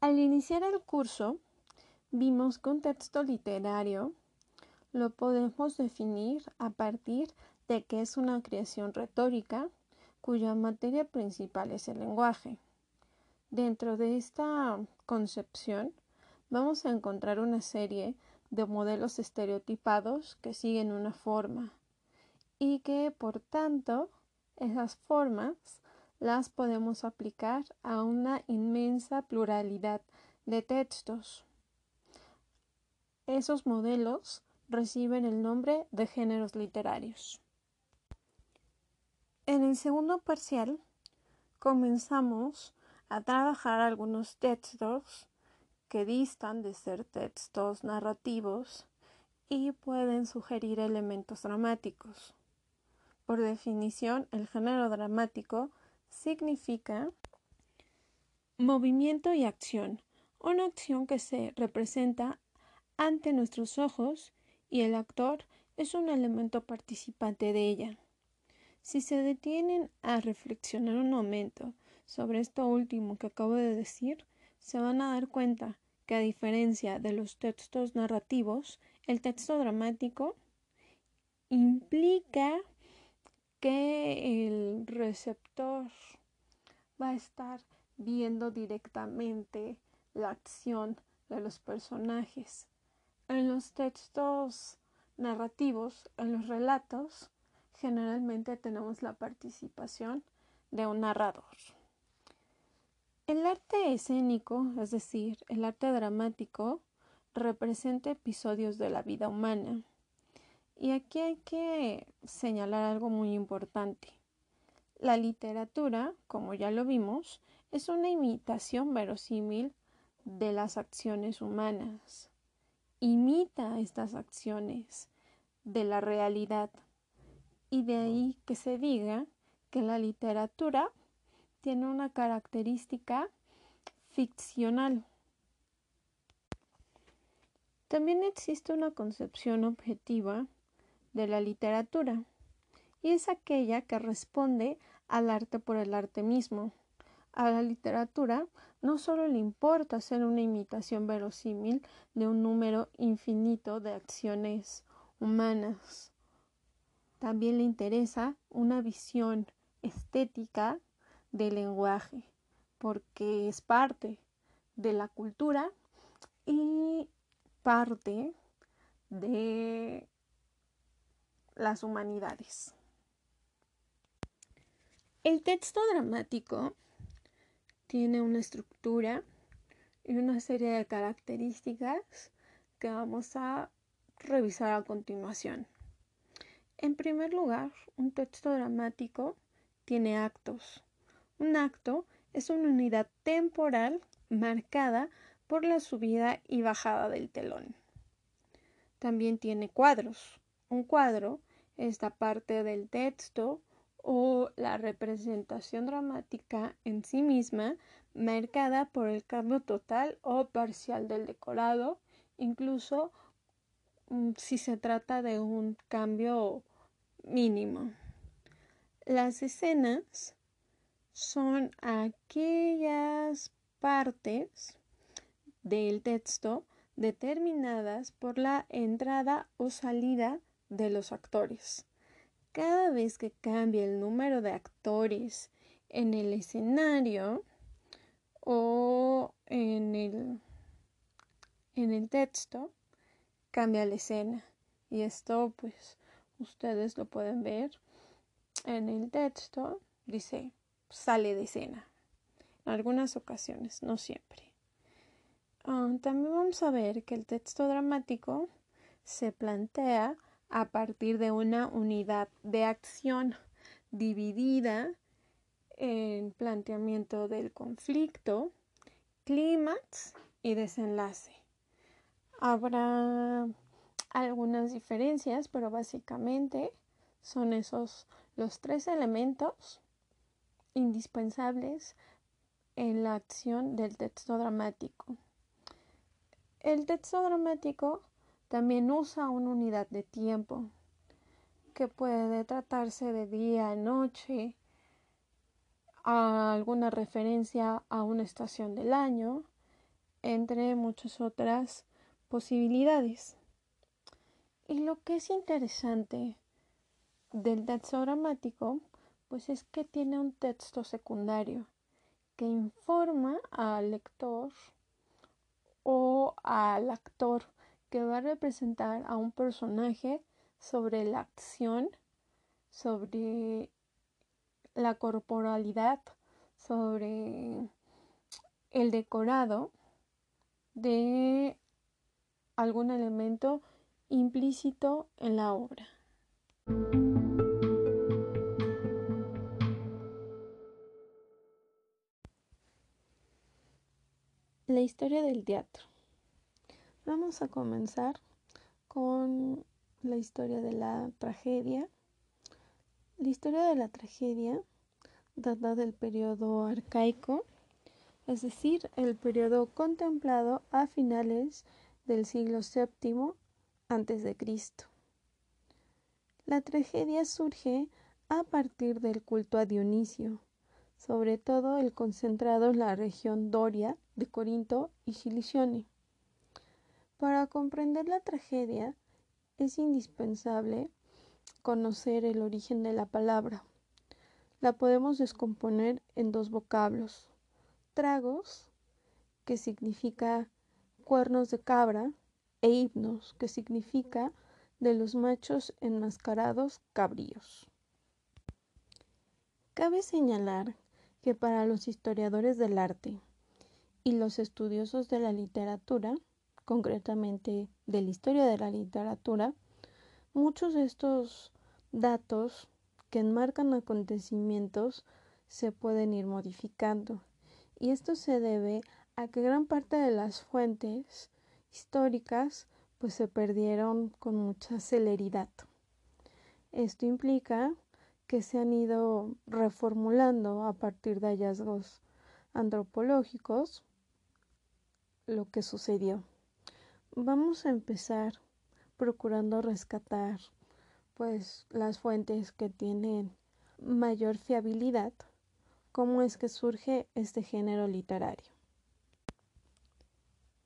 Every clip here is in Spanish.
Al iniciar el curso, vimos que un texto literario lo podemos definir a partir de que es una creación retórica cuya materia principal es el lenguaje. Dentro de esta concepción vamos a encontrar una serie de modelos estereotipados que siguen una forma y que por tanto esas formas las podemos aplicar a una inmensa pluralidad de textos. Esos modelos reciben el nombre de géneros literarios. En el segundo parcial comenzamos a trabajar algunos textos que distan de ser textos narrativos y pueden sugerir elementos dramáticos. Por definición, el género dramático significa movimiento y acción, una acción que se representa ante nuestros ojos y el actor es un elemento participante de ella. Si se detienen a reflexionar un momento sobre esto último que acabo de decir, se van a dar cuenta que a diferencia de los textos narrativos, el texto dramático implica que el receptor va a estar viendo directamente la acción de los personajes. En los textos narrativos, en los relatos, generalmente tenemos la participación de un narrador. El arte escénico, es decir, el arte dramático, representa episodios de la vida humana. Y aquí hay que señalar algo muy importante. La literatura, como ya lo vimos, es una imitación verosímil de las acciones humanas. Imita estas acciones de la realidad y de ahí que se diga que la literatura tiene una característica ficcional. También existe una concepción objetiva de la literatura y es aquella que responde al arte por el arte mismo. A la literatura no solo le importa hacer una imitación verosímil de un número infinito de acciones humanas, también le interesa una visión estética del lenguaje, porque es parte de la cultura y parte de las humanidades. El texto dramático tiene una estructura y una serie de características que vamos a revisar a continuación. En primer lugar, un texto dramático tiene actos. Un acto es una unidad temporal marcada por la subida y bajada del telón. También tiene cuadros. Un cuadro es la parte del texto o la representación dramática en sí misma marcada por el cambio total o parcial del decorado, incluso mm, si se trata de un cambio mínimo. Las escenas son aquellas partes del texto determinadas por la entrada o salida de los actores. Cada vez que cambia el número de actores en el escenario o en el, en el texto, cambia la escena. Y esto pues ustedes lo pueden ver en el texto, dice sale de escena. En algunas ocasiones, no siempre. Ah, también vamos a ver que el texto dramático se plantea a partir de una unidad de acción dividida en planteamiento del conflicto, clímax y desenlace. Habrá algunas diferencias, pero básicamente son esos los tres elementos indispensables en la acción del texto dramático. El texto dramático también usa una unidad de tiempo que puede tratarse de día, noche, alguna referencia a una estación del año, entre muchas otras posibilidades. Y lo que es interesante del texto dramático, pues es que tiene un texto secundario que informa al lector o al actor que va a representar a un personaje sobre la acción, sobre la corporalidad, sobre el decorado de algún elemento implícito en la obra. La historia del teatro. Vamos a comenzar con la historia de la tragedia. La historia de la tragedia data del periodo arcaico, es decir, el periodo contemplado a finales del siglo VII a.C. La tragedia surge a partir del culto a Dionisio, sobre todo el concentrado en la región Doria de Corinto y Cilicione. Para comprender la tragedia es indispensable conocer el origen de la palabra. La podemos descomponer en dos vocablos. Tragos, que significa cuernos de cabra, e himnos, que significa de los machos enmascarados cabríos. Cabe señalar que para los historiadores del arte y los estudiosos de la literatura, concretamente de la historia de la literatura, muchos de estos datos que enmarcan acontecimientos se pueden ir modificando. Y esto se debe a que gran parte de las fuentes históricas pues se perdieron con mucha celeridad. Esto implica que se han ido reformulando a partir de hallazgos antropológicos lo que sucedió. Vamos a empezar procurando rescatar pues las fuentes que tienen mayor fiabilidad, cómo es que surge este género literario.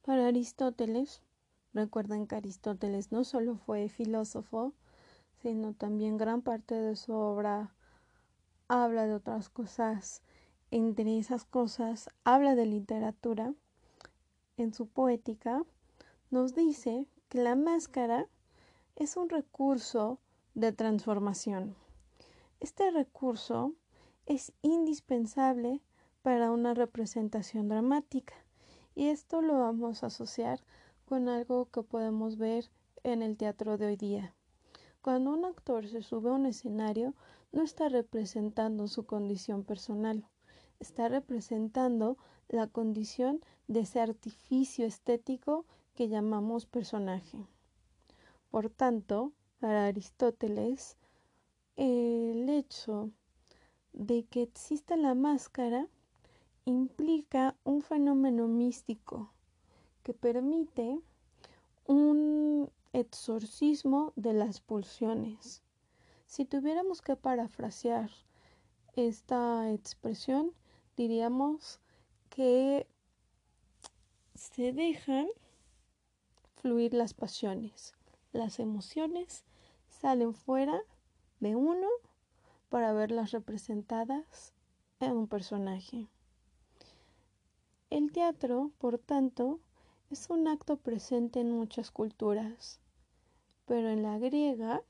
Para Aristóteles, recuerden que Aristóteles no solo fue filósofo, sino también gran parte de su obra habla de otras cosas. Entre esas cosas habla de literatura. En su poética nos dice que la máscara es un recurso de transformación. Este recurso es indispensable para una representación dramática y esto lo vamos a asociar con algo que podemos ver en el teatro de hoy día. Cuando un actor se sube a un escenario, no está representando su condición personal, está representando la condición de ese artificio estético que llamamos personaje. Por tanto, para Aristóteles, el hecho de que exista la máscara implica un fenómeno místico que permite un exorcismo de las pulsiones. Si tuviéramos que parafrasear esta expresión, diríamos que se dejan fluir las pasiones. Las emociones salen fuera de uno para verlas representadas en un personaje. El teatro, por tanto, es un acto presente en muchas culturas pero en la griega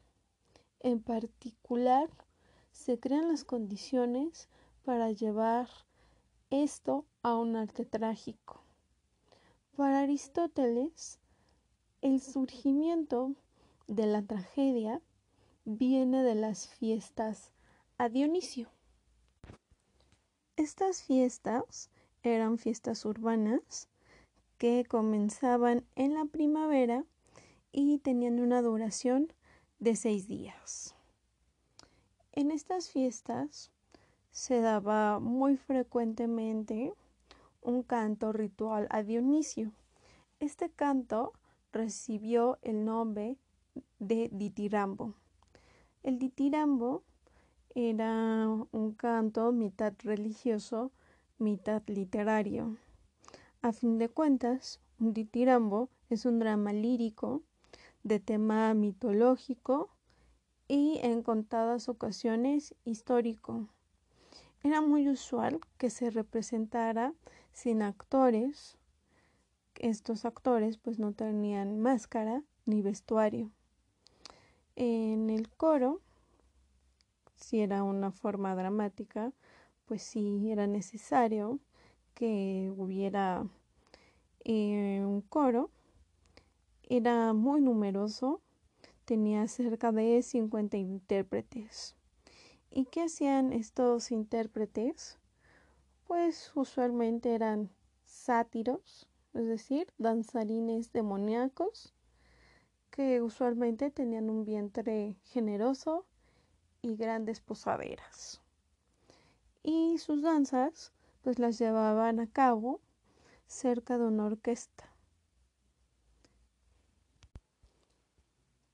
en particular se crean las condiciones para llevar esto a un arte trágico. Para Aristóteles, el surgimiento de la tragedia viene de las fiestas a Dionisio. Estas fiestas eran fiestas urbanas que comenzaban en la primavera y tenían una duración de seis días. En estas fiestas se daba muy frecuentemente un canto ritual a Dionisio. Este canto recibió el nombre de ditirambo. El ditirambo era un canto mitad religioso, mitad literario. A fin de cuentas, un ditirambo es un drama lírico de tema mitológico y en contadas ocasiones histórico. Era muy usual que se representara sin actores. Estos actores pues no tenían máscara ni vestuario. En el coro, si era una forma dramática, pues sí era necesario que hubiera eh, un coro. Era muy numeroso, tenía cerca de 50 intérpretes. ¿Y qué hacían estos intérpretes? Pues usualmente eran sátiros, es decir, danzarines demoníacos, que usualmente tenían un vientre generoso y grandes posaderas. Y sus danzas pues las llevaban a cabo cerca de una orquesta.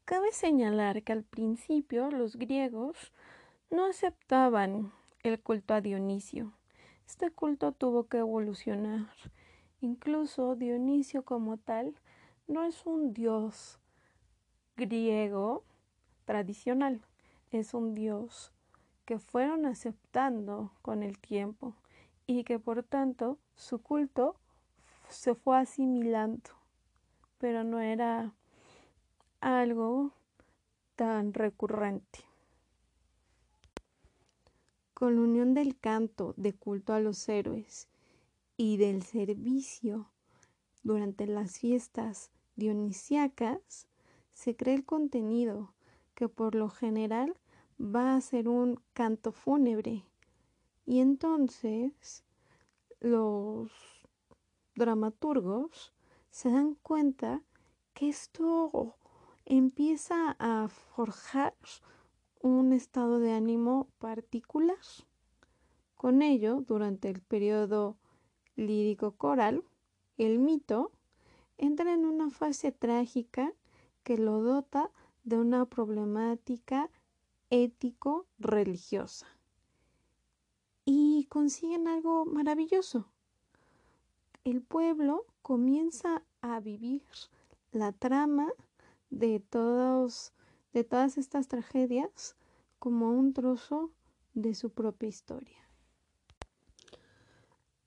Cabe señalar que al principio los griegos no aceptaban el culto a Dionisio. Este culto tuvo que evolucionar. Incluso Dionisio como tal no es un dios griego tradicional, es un dios que fueron aceptando con el tiempo y que por tanto su culto se fue asimilando, pero no era algo tan recurrente. Con la unión del canto de culto a los héroes y del servicio durante las fiestas dionisíacas, se crea el contenido que por lo general va a ser un canto fúnebre. Y entonces los dramaturgos se dan cuenta que esto empieza a forjar un estado de ánimo particular. Con ello, durante el periodo lírico coral, el mito entra en una fase trágica que lo dota de una problemática ético-religiosa. Y consiguen algo maravilloso. El pueblo comienza a vivir la trama de todos de todas estas tragedias como un trozo de su propia historia.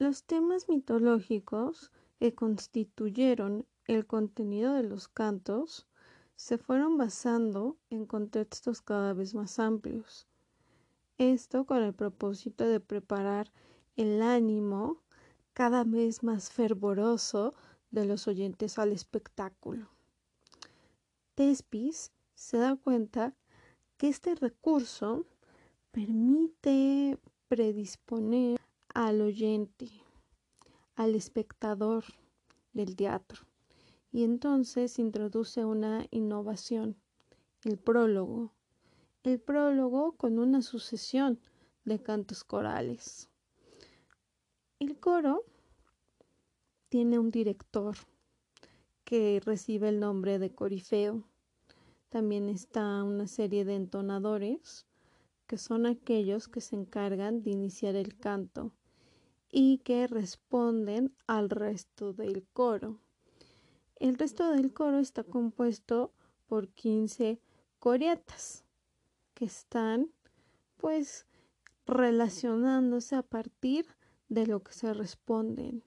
Los temas mitológicos que constituyeron el contenido de los cantos se fueron basando en contextos cada vez más amplios. Esto con el propósito de preparar el ánimo cada vez más fervoroso de los oyentes al espectáculo. Tespis se da cuenta que este recurso permite predisponer al oyente, al espectador del teatro. Y entonces introduce una innovación, el prólogo. El prólogo con una sucesión de cantos corales. El coro tiene un director que recibe el nombre de corifeo también está una serie de entonadores, que son aquellos que se encargan de iniciar el canto y que responden al resto del coro. El resto del coro está compuesto por 15 coreatas que están pues relacionándose a partir de lo que se responden.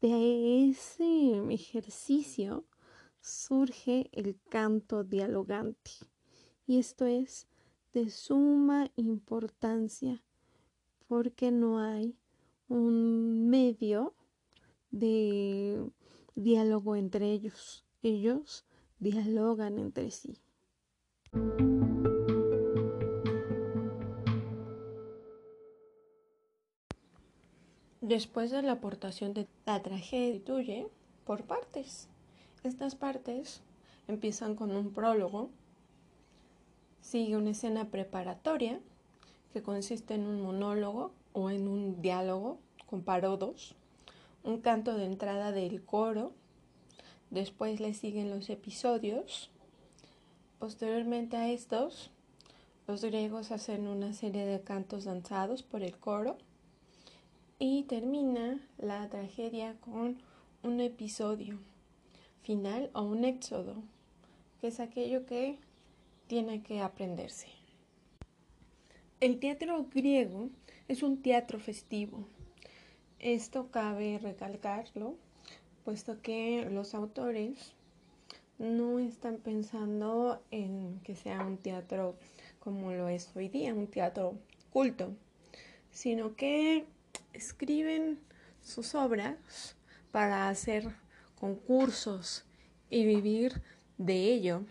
De ese ejercicio surge el canto dialogante. Y esto es de suma importancia porque no hay un medio de diálogo entre ellos. Ellos dialogan entre sí. Después de la aportación de la tragedia, por partes. Estas partes empiezan con un prólogo, sigue una escena preparatoria que consiste en un monólogo o en un diálogo con parodos, un canto de entrada del coro, después le siguen los episodios, posteriormente a estos, los griegos hacen una serie de cantos danzados por el coro y termina la tragedia con un episodio final o un éxodo, que es aquello que tiene que aprenderse. El teatro griego es un teatro festivo. Esto cabe recalcarlo, puesto que los autores no están pensando en que sea un teatro como lo es hoy día, un teatro culto, sino que escriben sus obras para hacer concursos y vivir de ello.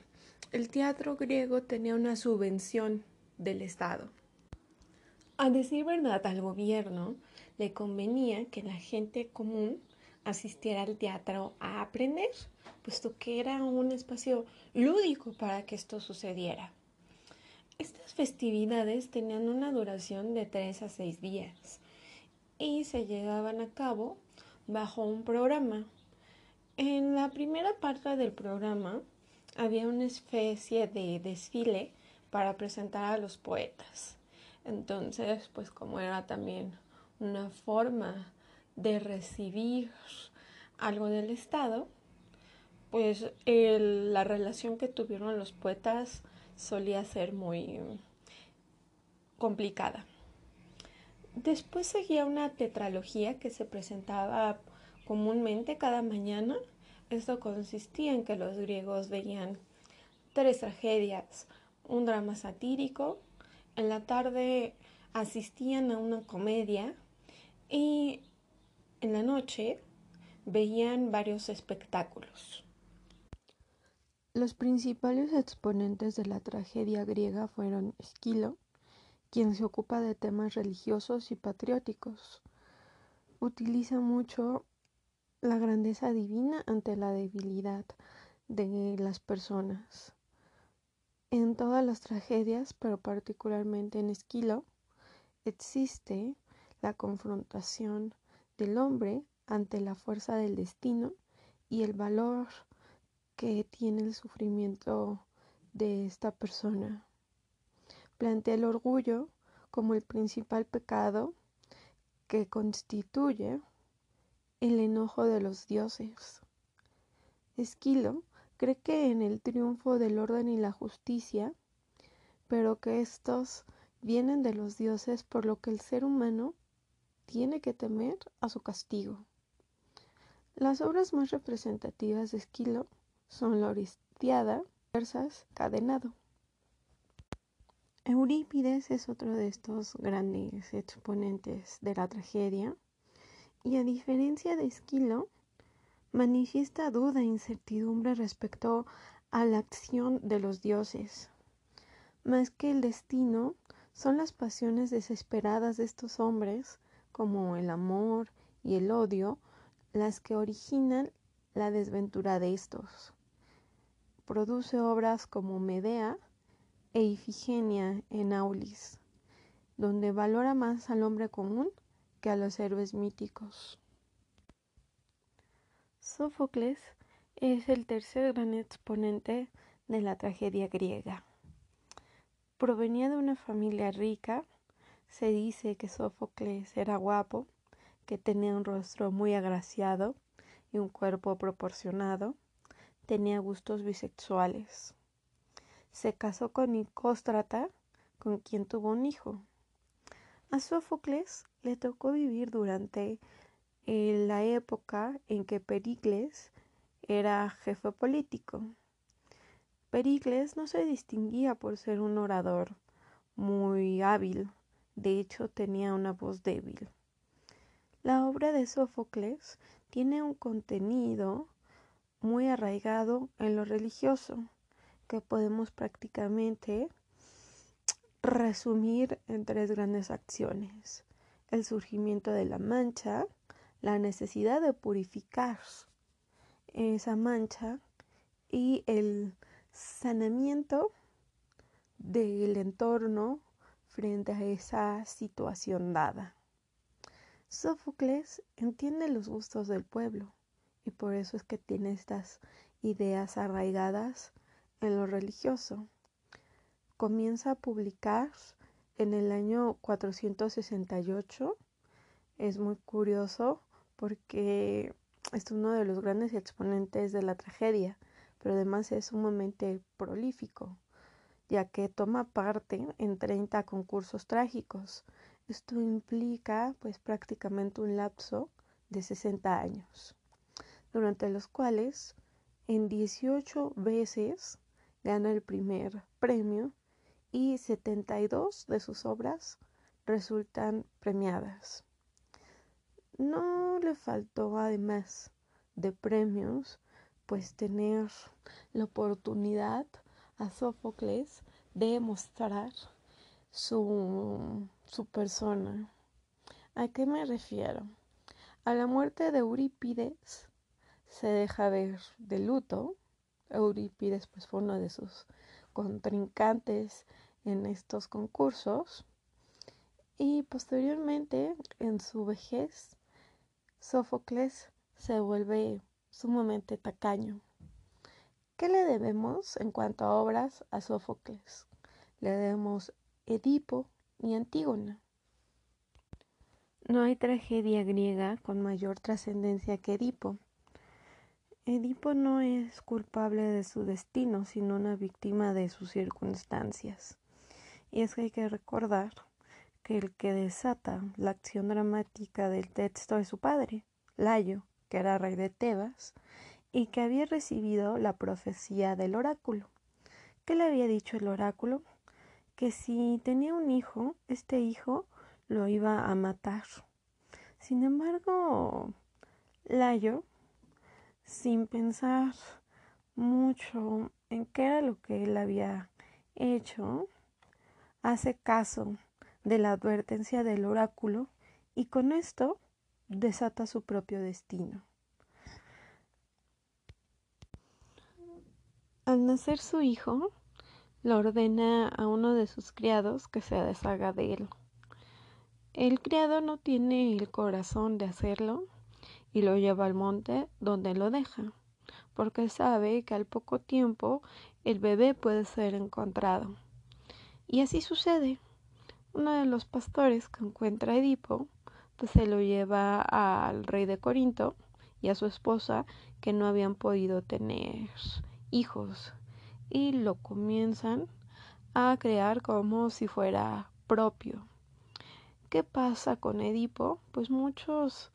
El teatro griego tenía una subvención del Estado. A decir verdad al gobierno, le convenía que la gente común asistiera al teatro a aprender, puesto que era un espacio lúdico para que esto sucediera. Estas festividades tenían una duración de tres a seis días y se llevaban a cabo bajo un programa. En la primera parte del programa había una especie de desfile para presentar a los poetas. Entonces, pues como era también una forma de recibir algo del Estado, pues la relación que tuvieron los poetas solía ser muy complicada. Después seguía una tetralogía que se presentaba comúnmente cada mañana. Esto consistía en que los griegos veían tres tragedias, un drama satírico, en la tarde asistían a una comedia y en la noche veían varios espectáculos. Los principales exponentes de la tragedia griega fueron Esquilo, quien se ocupa de temas religiosos y patrióticos. Utiliza mucho la grandeza divina ante la debilidad de las personas. En todas las tragedias, pero particularmente en Esquilo, existe la confrontación del hombre ante la fuerza del destino y el valor que tiene el sufrimiento de esta persona. Plantea el orgullo como el principal pecado que constituye el enojo de los dioses. Esquilo cree que en el triunfo del orden y la justicia, pero que estos vienen de los dioses por lo que el ser humano tiene que temer a su castigo. Las obras más representativas de Esquilo son la Oristiada, Versas, Cadenado. Eurípides es otro de estos grandes exponentes de la tragedia y a diferencia de Esquilo, manifiesta duda e incertidumbre respecto a la acción de los dioses. Más que el destino, son las pasiones desesperadas de estos hombres, como el amor y el odio, las que originan la desventura de estos produce obras como Medea e Ifigenia en Aulis, donde valora más al hombre común que a los héroes míticos. Sófocles es el tercer gran exponente de la tragedia griega. Provenía de una familia rica, se dice que Sófocles era guapo, que tenía un rostro muy agraciado y un cuerpo proporcionado, tenía gustos bisexuales. Se casó con Nicóstrata, con quien tuvo un hijo. A Sófocles le tocó vivir durante eh, la época en que Pericles era jefe político. Pericles no se distinguía por ser un orador muy hábil, de hecho tenía una voz débil. La obra de Sófocles tiene un contenido muy arraigado en lo religioso, que podemos prácticamente resumir en tres grandes acciones. El surgimiento de la mancha, la necesidad de purificar esa mancha y el sanamiento del entorno frente a esa situación dada. Sófocles entiende los gustos del pueblo y por eso es que tiene estas ideas arraigadas en lo religioso. Comienza a publicar en el año 468 es muy curioso porque es uno de los grandes exponentes de la tragedia, pero además es sumamente prolífico, ya que toma parte en 30 concursos trágicos. Esto implica pues prácticamente un lapso de 60 años, durante los cuales en 18 veces gana el primer premio y 72 de sus obras resultan premiadas. No le faltó además de premios, pues tener la oportunidad a Sófocles de mostrar su, su persona. ¿A qué me refiero? A la muerte de Eurípides se deja ver de luto. Eurípides pues fue uno de sus contrincantes en estos concursos y posteriormente en su vejez Sófocles se vuelve sumamente tacaño. ¿Qué le debemos en cuanto a obras a Sófocles? Le debemos Edipo y Antígona. No hay tragedia griega con mayor trascendencia que Edipo. Edipo no es culpable de su destino, sino una víctima de sus circunstancias. Y es que hay que recordar el que desata la acción dramática del texto es su padre, Layo, que era rey de Tebas, y que había recibido la profecía del oráculo. ¿Qué le había dicho el oráculo? Que si tenía un hijo, este hijo lo iba a matar. Sin embargo, Layo sin pensar mucho en qué era lo que él había hecho, hace caso de la advertencia del oráculo y con esto desata su propio destino. Al nacer su hijo, le ordena a uno de sus criados que se deshaga de él. El criado no tiene el corazón de hacerlo y lo lleva al monte donde lo deja, porque sabe que al poco tiempo el bebé puede ser encontrado. Y así sucede. Uno de los pastores que encuentra a Edipo, pues se lo lleva al rey de Corinto y a su esposa que no habían podido tener hijos y lo comienzan a crear como si fuera propio. ¿Qué pasa con Edipo? Pues muchos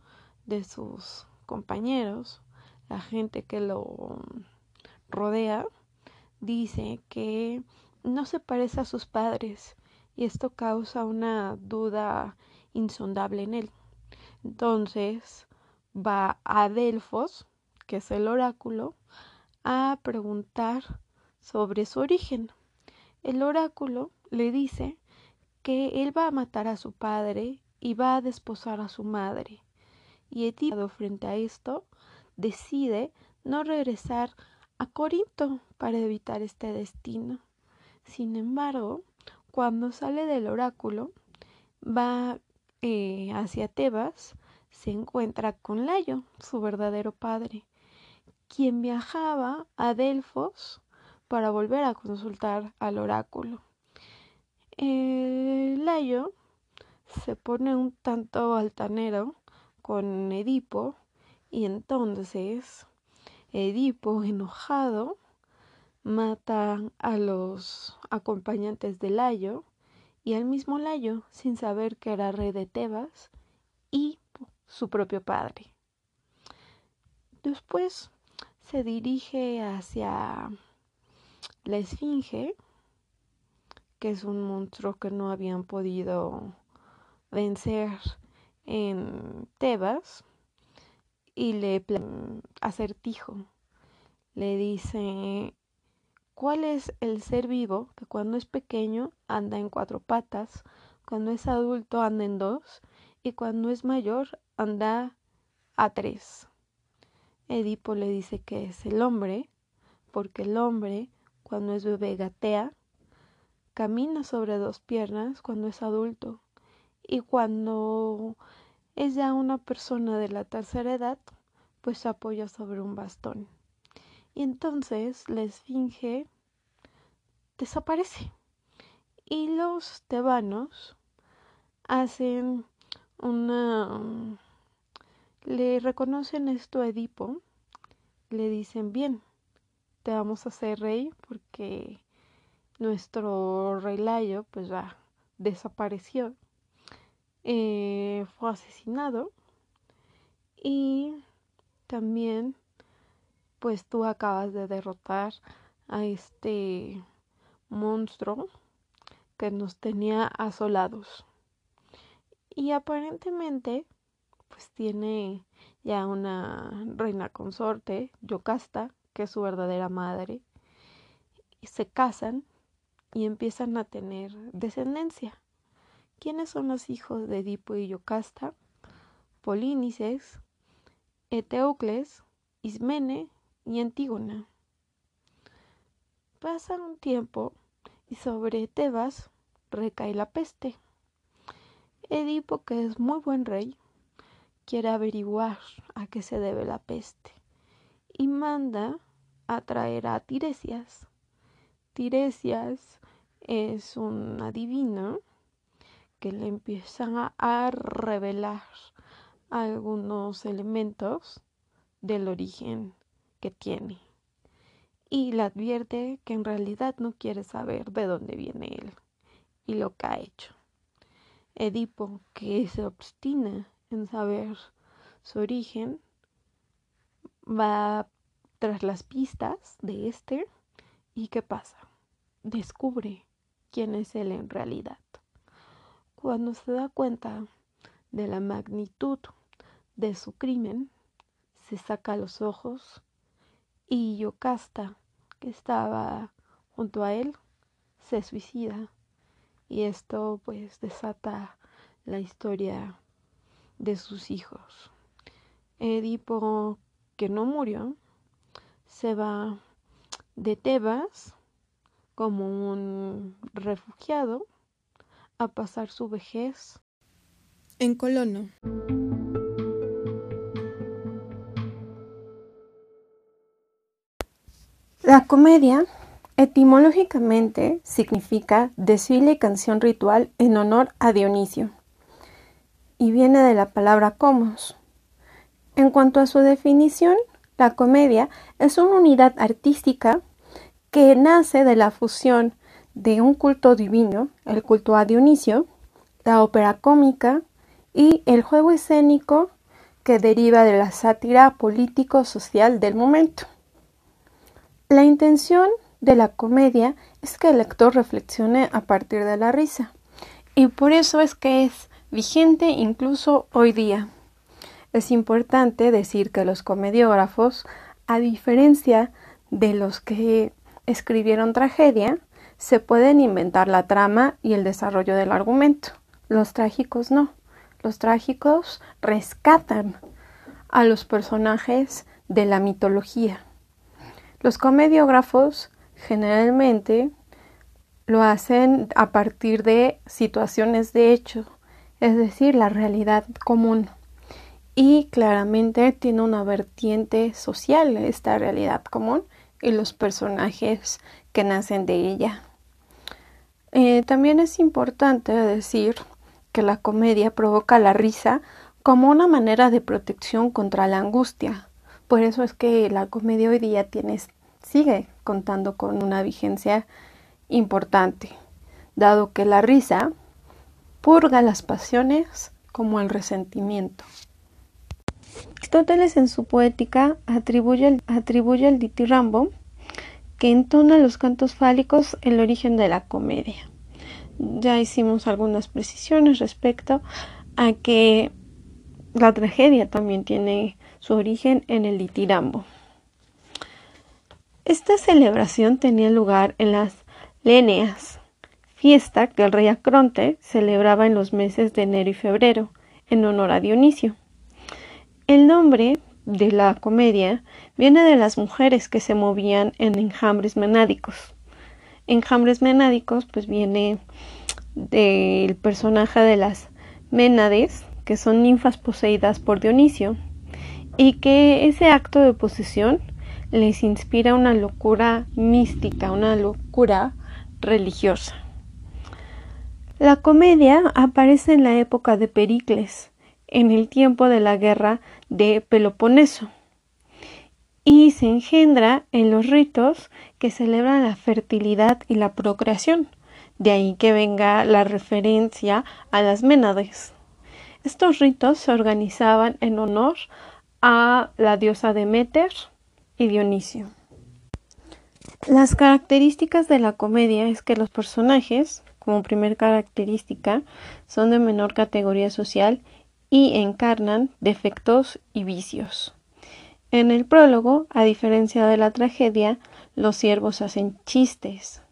de sus compañeros, la gente que lo rodea, dice que no se parece a sus padres y esto causa una duda insondable en él. Entonces va a Delfos, que es el oráculo, a preguntar sobre su origen. El oráculo le dice que él va a matar a su padre y va a desposar a su madre y Edipo, frente a esto, decide no regresar a Corinto para evitar este destino. Sin embargo, cuando sale del oráculo, va eh, hacia Tebas, se encuentra con Layo, su verdadero padre, quien viajaba a Delfos para volver a consultar al oráculo. Layo se pone un tanto altanero con Edipo y entonces Edipo enojado mata a los acompañantes de Layo y al mismo Layo sin saber que era rey de Tebas y su propio padre. Después se dirige hacia la Esfinge, que es un monstruo que no habían podido vencer en Tebas y le acertijo. Le dice, ¿cuál es el ser vivo que cuando es pequeño anda en cuatro patas, cuando es adulto anda en dos y cuando es mayor anda a tres? Edipo le dice que es el hombre, porque el hombre cuando es bebé gatea, camina sobre dos piernas cuando es adulto y cuando es ya una persona de la tercera edad, pues se apoya sobre un bastón. Y entonces la esfinge desaparece. Y los tebanos hacen una le reconocen esto a Edipo, le dicen bien, te vamos a hacer rey porque nuestro rey Layo pues ya desapareció, eh, fue asesinado y también pues tú acabas de derrotar a este monstruo que nos tenía asolados. Y aparentemente pues tiene ya una reina consorte, Yocasta, que es su verdadera madre, y se casan y empiezan a tener descendencia. ¿Quiénes son los hijos de Edipo y Yocasta? Polínices, Eteocles, Ismene y Antígona. Pasa un tiempo y sobre Tebas recae la peste. Edipo, que es muy buen rey, quiere averiguar a qué se debe la peste y manda a traer a Tiresias. Tiresias es un adivino que le empieza a revelar algunos elementos del origen tiene y le advierte que en realidad no quiere saber de dónde viene él y lo que ha hecho. Edipo, que se obstina en saber su origen, va tras las pistas de este y ¿qué pasa? Descubre quién es él en realidad. Cuando se da cuenta de la magnitud de su crimen, se saca los ojos y Yocasta, que estaba junto a él, se suicida y esto pues desata la historia de sus hijos. Edipo, que no murió, se va de Tebas como un refugiado a pasar su vejez en Colono. La comedia etimológicamente significa desfile y canción ritual en honor a Dionisio y viene de la palabra comos. En cuanto a su definición, la comedia es una unidad artística que nace de la fusión de un culto divino, el culto a Dionisio, la ópera cómica y el juego escénico que deriva de la sátira político-social del momento. La intención de la comedia es que el lector reflexione a partir de la risa, y por eso es que es vigente incluso hoy día. Es importante decir que los comediógrafos, a diferencia de los que escribieron tragedia, se pueden inventar la trama y el desarrollo del argumento. Los trágicos no. Los trágicos rescatan a los personajes de la mitología. Los comediógrafos generalmente lo hacen a partir de situaciones de hecho, es decir, la realidad común. Y claramente tiene una vertiente social esta realidad común y los personajes que nacen de ella. Eh, también es importante decir que la comedia provoca la risa como una manera de protección contra la angustia. Por eso es que la comedia hoy día tiene, sigue contando con una vigencia importante, dado que la risa purga las pasiones como el resentimiento. Aristóteles en su poética atribuye el, atribuye al ditirambo que entona los cantos fálicos el origen de la comedia. Ya hicimos algunas precisiones respecto a que la tragedia también tiene su origen en el ditirambo. Esta celebración tenía lugar en las Léneas, fiesta que el rey Acronte celebraba en los meses de enero y febrero, en honor a Dionisio. El nombre de la comedia viene de las mujeres que se movían en enjambres menádicos. Enjambres menádicos pues viene del personaje de las Ménades, que son ninfas poseídas por Dionisio, y que ese acto de posesión les inspira una locura mística, una locura religiosa. La comedia aparece en la época de Pericles, en el tiempo de la guerra de Peloponeso, y se engendra en los ritos que celebran la fertilidad y la procreación, de ahí que venga la referencia a las Ménades. Estos ritos se organizaban en honor a la diosa Demeter y Dionisio. Las características de la comedia es que los personajes, como primer característica, son de menor categoría social y encarnan defectos y vicios. En el prólogo, a diferencia de la tragedia, los siervos hacen chistes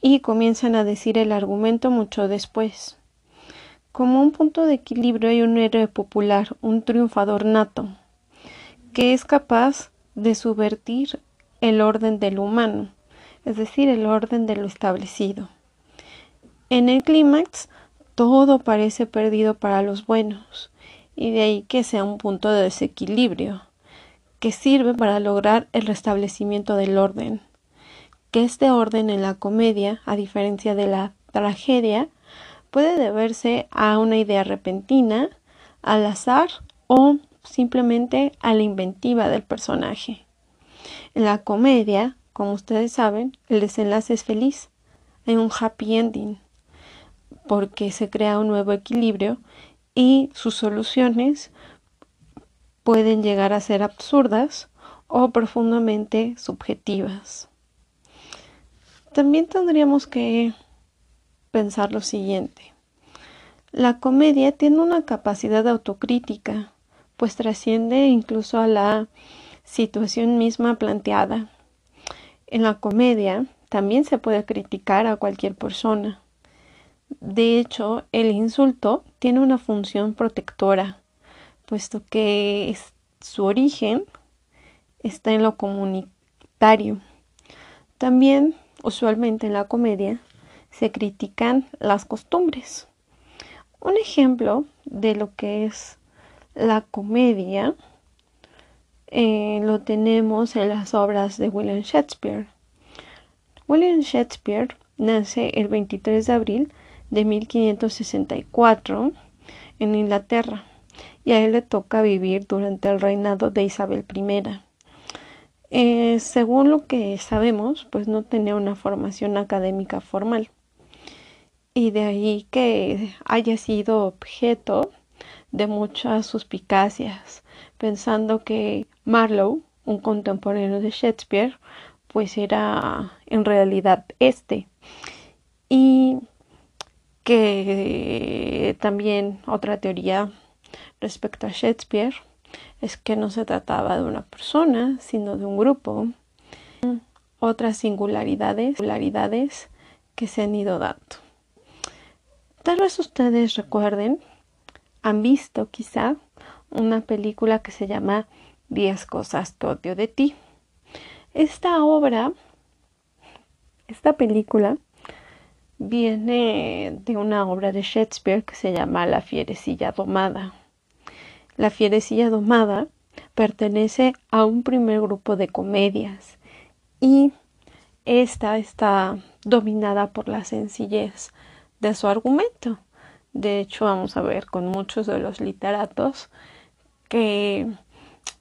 y comienzan a decir el argumento mucho después. Como un punto de equilibrio hay un héroe popular, un triunfador nato, que es capaz de subvertir el orden de lo humano, es decir, el orden de lo establecido. En el clímax, todo parece perdido para los buenos, y de ahí que sea un punto de desequilibrio, que sirve para lograr el restablecimiento del orden. Que este orden en la comedia, a diferencia de la tragedia, puede deberse a una idea repentina, al azar o simplemente a la inventiva del personaje. En la comedia, como ustedes saben, el desenlace es feliz. Hay un happy ending porque se crea un nuevo equilibrio y sus soluciones pueden llegar a ser absurdas o profundamente subjetivas. También tendríamos que pensar lo siguiente. La comedia tiene una capacidad autocrítica, pues trasciende incluso a la situación misma planteada. En la comedia también se puede criticar a cualquier persona. De hecho, el insulto tiene una función protectora, puesto que su origen está en lo comunitario. También, usualmente en la comedia, se critican las costumbres. Un ejemplo de lo que es la comedia eh, lo tenemos en las obras de William Shakespeare. William Shakespeare nace el 23 de abril de 1564 en Inglaterra y a él le toca vivir durante el reinado de Isabel I. Eh, según lo que sabemos, pues no tenía una formación académica formal y de ahí que haya sido objeto de muchas suspicacias, pensando que Marlowe, un contemporáneo de Shakespeare, pues era en realidad este. Y que también otra teoría respecto a Shakespeare es que no se trataba de una persona, sino de un grupo. Otras singularidades, singularidades que se han ido dando. Tal vez ustedes recuerden, han visto quizá una película que se llama Diez cosas que odio de ti. Esta obra, esta película, viene de una obra de Shakespeare que se llama La fierecilla domada. La fierecilla domada pertenece a un primer grupo de comedias y esta está dominada por la sencillez de su argumento. De hecho, vamos a ver con muchos de los literatos que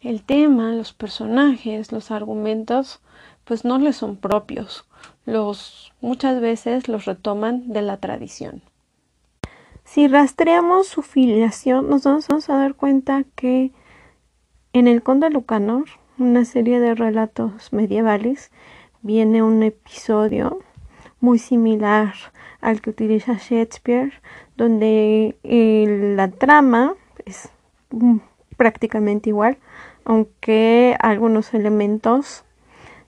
el tema, los personajes, los argumentos, pues no les son propios. Los muchas veces los retoman de la tradición. Si rastreamos su filiación, nos vamos a dar cuenta que en el Conde Lucanor, una serie de relatos medievales, viene un episodio muy similar al que utiliza Shakespeare, donde eh, la trama es mm, prácticamente igual, aunque algunos elementos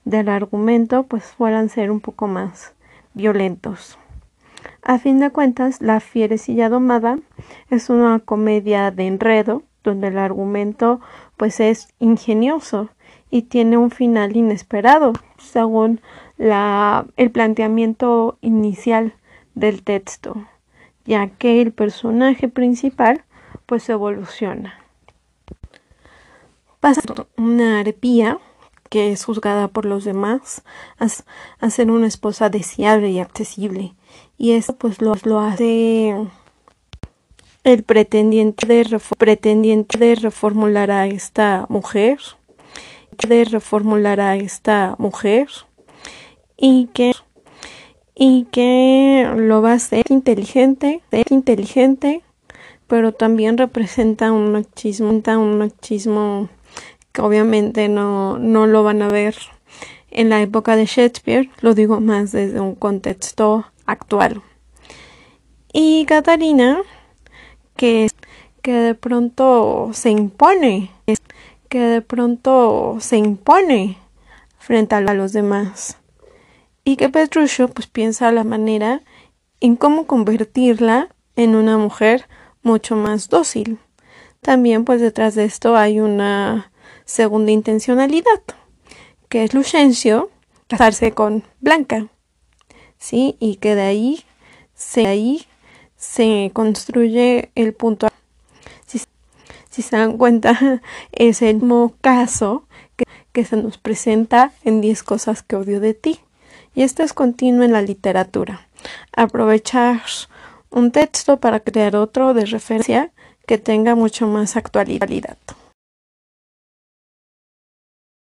del argumento pues fueran ser un poco más violentos. A fin de cuentas, La fierecilla domada es una comedia de enredo donde el argumento pues es ingenioso y tiene un final inesperado según el planteamiento inicial del texto, ya que el personaje principal pues evoluciona. Pasa una arpía que es juzgada por los demás a, ser una esposa deseable y accesible y esto pues lo, lo hace el pretendiente de, pretendiente de reformular a esta mujer, de reformular a esta mujer y que y que lo va a inteligente, inteligente, pero también representa un machismo, un machismo que obviamente no, no lo van a ver en la época de Shakespeare, lo digo más desde un contexto actual. Y Catarina, que, que de pronto se impone, que de pronto se impone frente a los demás. Y que Petruccio pues piensa la manera en cómo convertirla en una mujer mucho más dócil. También pues detrás de esto hay una segunda intencionalidad, que es Lucencio casarse con Blanca. ¿Sí? Y que de ahí se ahí se construye el punto. Si, si se dan cuenta, es el mismo caso que, que se nos presenta en 10 cosas que odio de ti. Y esto es continuo en la literatura. Aprovechar un texto para crear otro de referencia que tenga mucho más actualidad.